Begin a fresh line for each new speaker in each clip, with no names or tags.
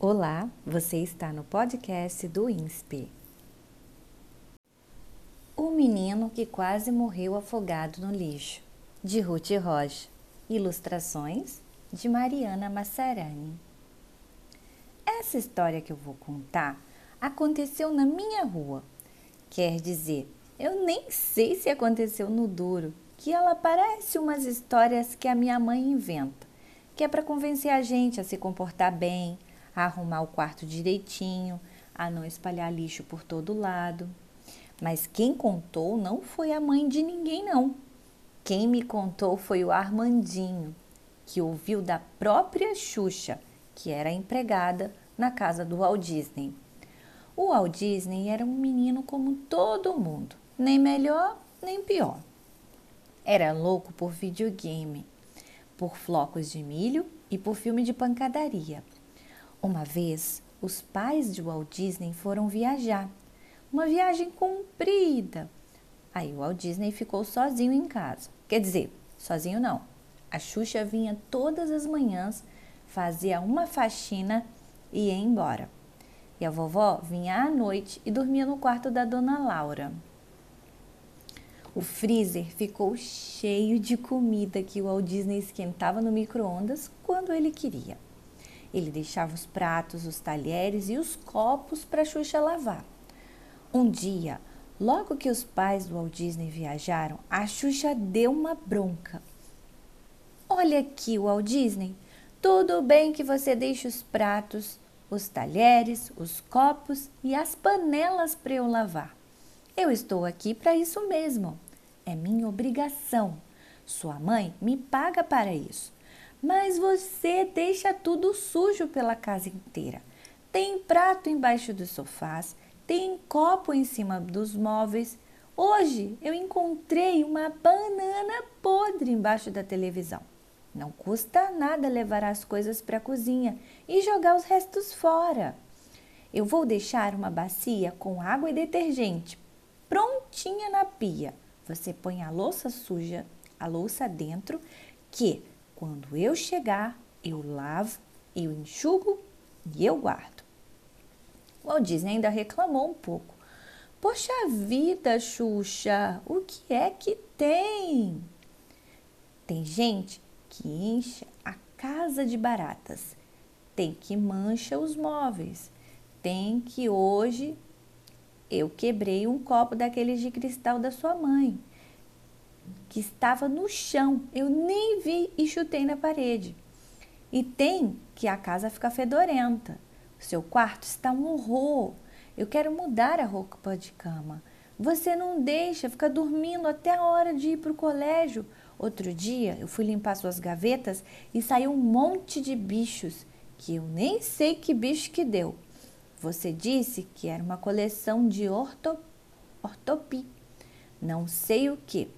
Olá, você está no podcast do INSPE. O menino que quase morreu afogado no lixo, de Ruth Rocha. Ilustrações de Mariana Massarani. Essa história que eu vou contar aconteceu na minha rua. Quer dizer, eu nem sei se aconteceu no duro, que ela parece umas histórias que a minha mãe inventa, que é para convencer a gente a se comportar bem, a arrumar o quarto direitinho, a não espalhar lixo por todo lado. Mas quem contou não foi a mãe de ninguém, não. Quem me contou foi o Armandinho, que ouviu da própria Xuxa, que era empregada na casa do Walt Disney. O Walt Disney era um menino como todo mundo, nem melhor nem pior. Era louco por videogame, por flocos de milho e por filme de pancadaria. Uma vez, os pais de Walt Disney foram viajar, uma viagem comprida. Aí o Walt Disney ficou sozinho em casa. Quer dizer, sozinho não. A Xuxa vinha todas as manhãs, fazia uma faxina e ia embora. E a vovó vinha à noite e dormia no quarto da dona Laura. O freezer ficou cheio de comida que o Walt Disney esquentava no micro-ondas quando ele queria. Ele deixava os pratos, os talheres e os copos para Xuxa lavar. Um dia, logo que os pais do Walt Disney viajaram, a Xuxa deu uma bronca. Olha aqui, Walt Disney, tudo bem que você deixe os pratos, os talheres, os copos e as panelas para eu lavar. Eu estou aqui para isso mesmo. É minha obrigação. Sua mãe me paga para isso mas você deixa tudo sujo pela casa inteira. Tem prato embaixo dos sofás, tem copo em cima dos móveis. Hoje eu encontrei uma banana podre embaixo da televisão. Não custa nada levar as coisas para a cozinha e jogar os restos fora. Eu vou deixar uma bacia com água e detergente prontinha na pia. Você põe a louça suja, a louça dentro, que quando eu chegar, eu lavo, eu enxugo e eu guardo. Walt Disney ainda reclamou um pouco. Poxa vida, Xuxa, o que é que tem? Tem gente que enche a casa de baratas, tem que mancha os móveis, tem que hoje eu quebrei um copo daqueles de cristal da sua mãe que estava no chão. Eu nem vi e chutei na parede. E tem que a casa fica fedorenta. O seu quarto está um horror. Eu quero mudar a roupa de cama. Você não deixa, fica dormindo até a hora de ir para o colégio. Outro dia eu fui limpar suas gavetas e saiu um monte de bichos que eu nem sei que bicho que deu. Você disse que era uma coleção de orto, ortopi. Não sei o que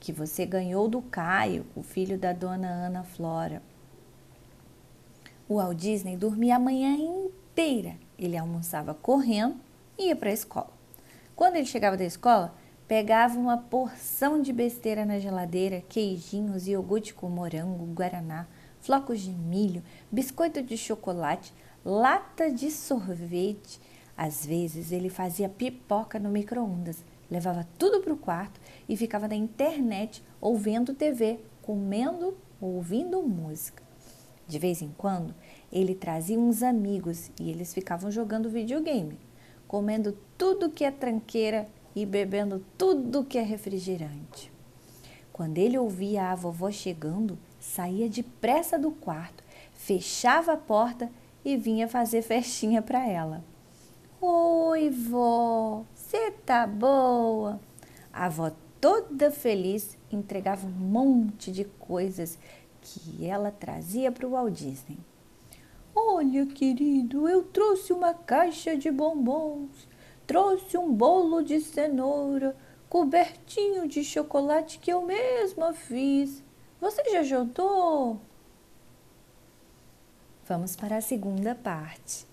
que você ganhou do Caio, o filho da dona Ana Flora. O Walt Disney dormia a manhã inteira. Ele almoçava correndo e ia para a escola. Quando ele chegava da escola, pegava uma porção de besteira na geladeira, queijinhos, iogurte com morango, guaraná, flocos de milho, biscoito de chocolate, lata de sorvete. Às vezes ele fazia pipoca no micro-ondas levava tudo para o quarto e ficava na internet ouvindo TV, comendo ou ouvindo música. De vez em quando, ele trazia uns amigos e eles ficavam jogando videogame, comendo tudo que é tranqueira e bebendo tudo que é refrigerante. Quando ele ouvia a vovó chegando, saía depressa do quarto, fechava a porta e vinha fazer festinha para ela. Oi, vó, você tá boa? A avó, toda feliz, entregava um monte de coisas que ela trazia para o Walt Disney. Olha, querido, eu trouxe uma caixa de bombons, trouxe um bolo de cenoura, cobertinho de chocolate que eu mesma fiz. Você já jantou? Vamos para a segunda parte.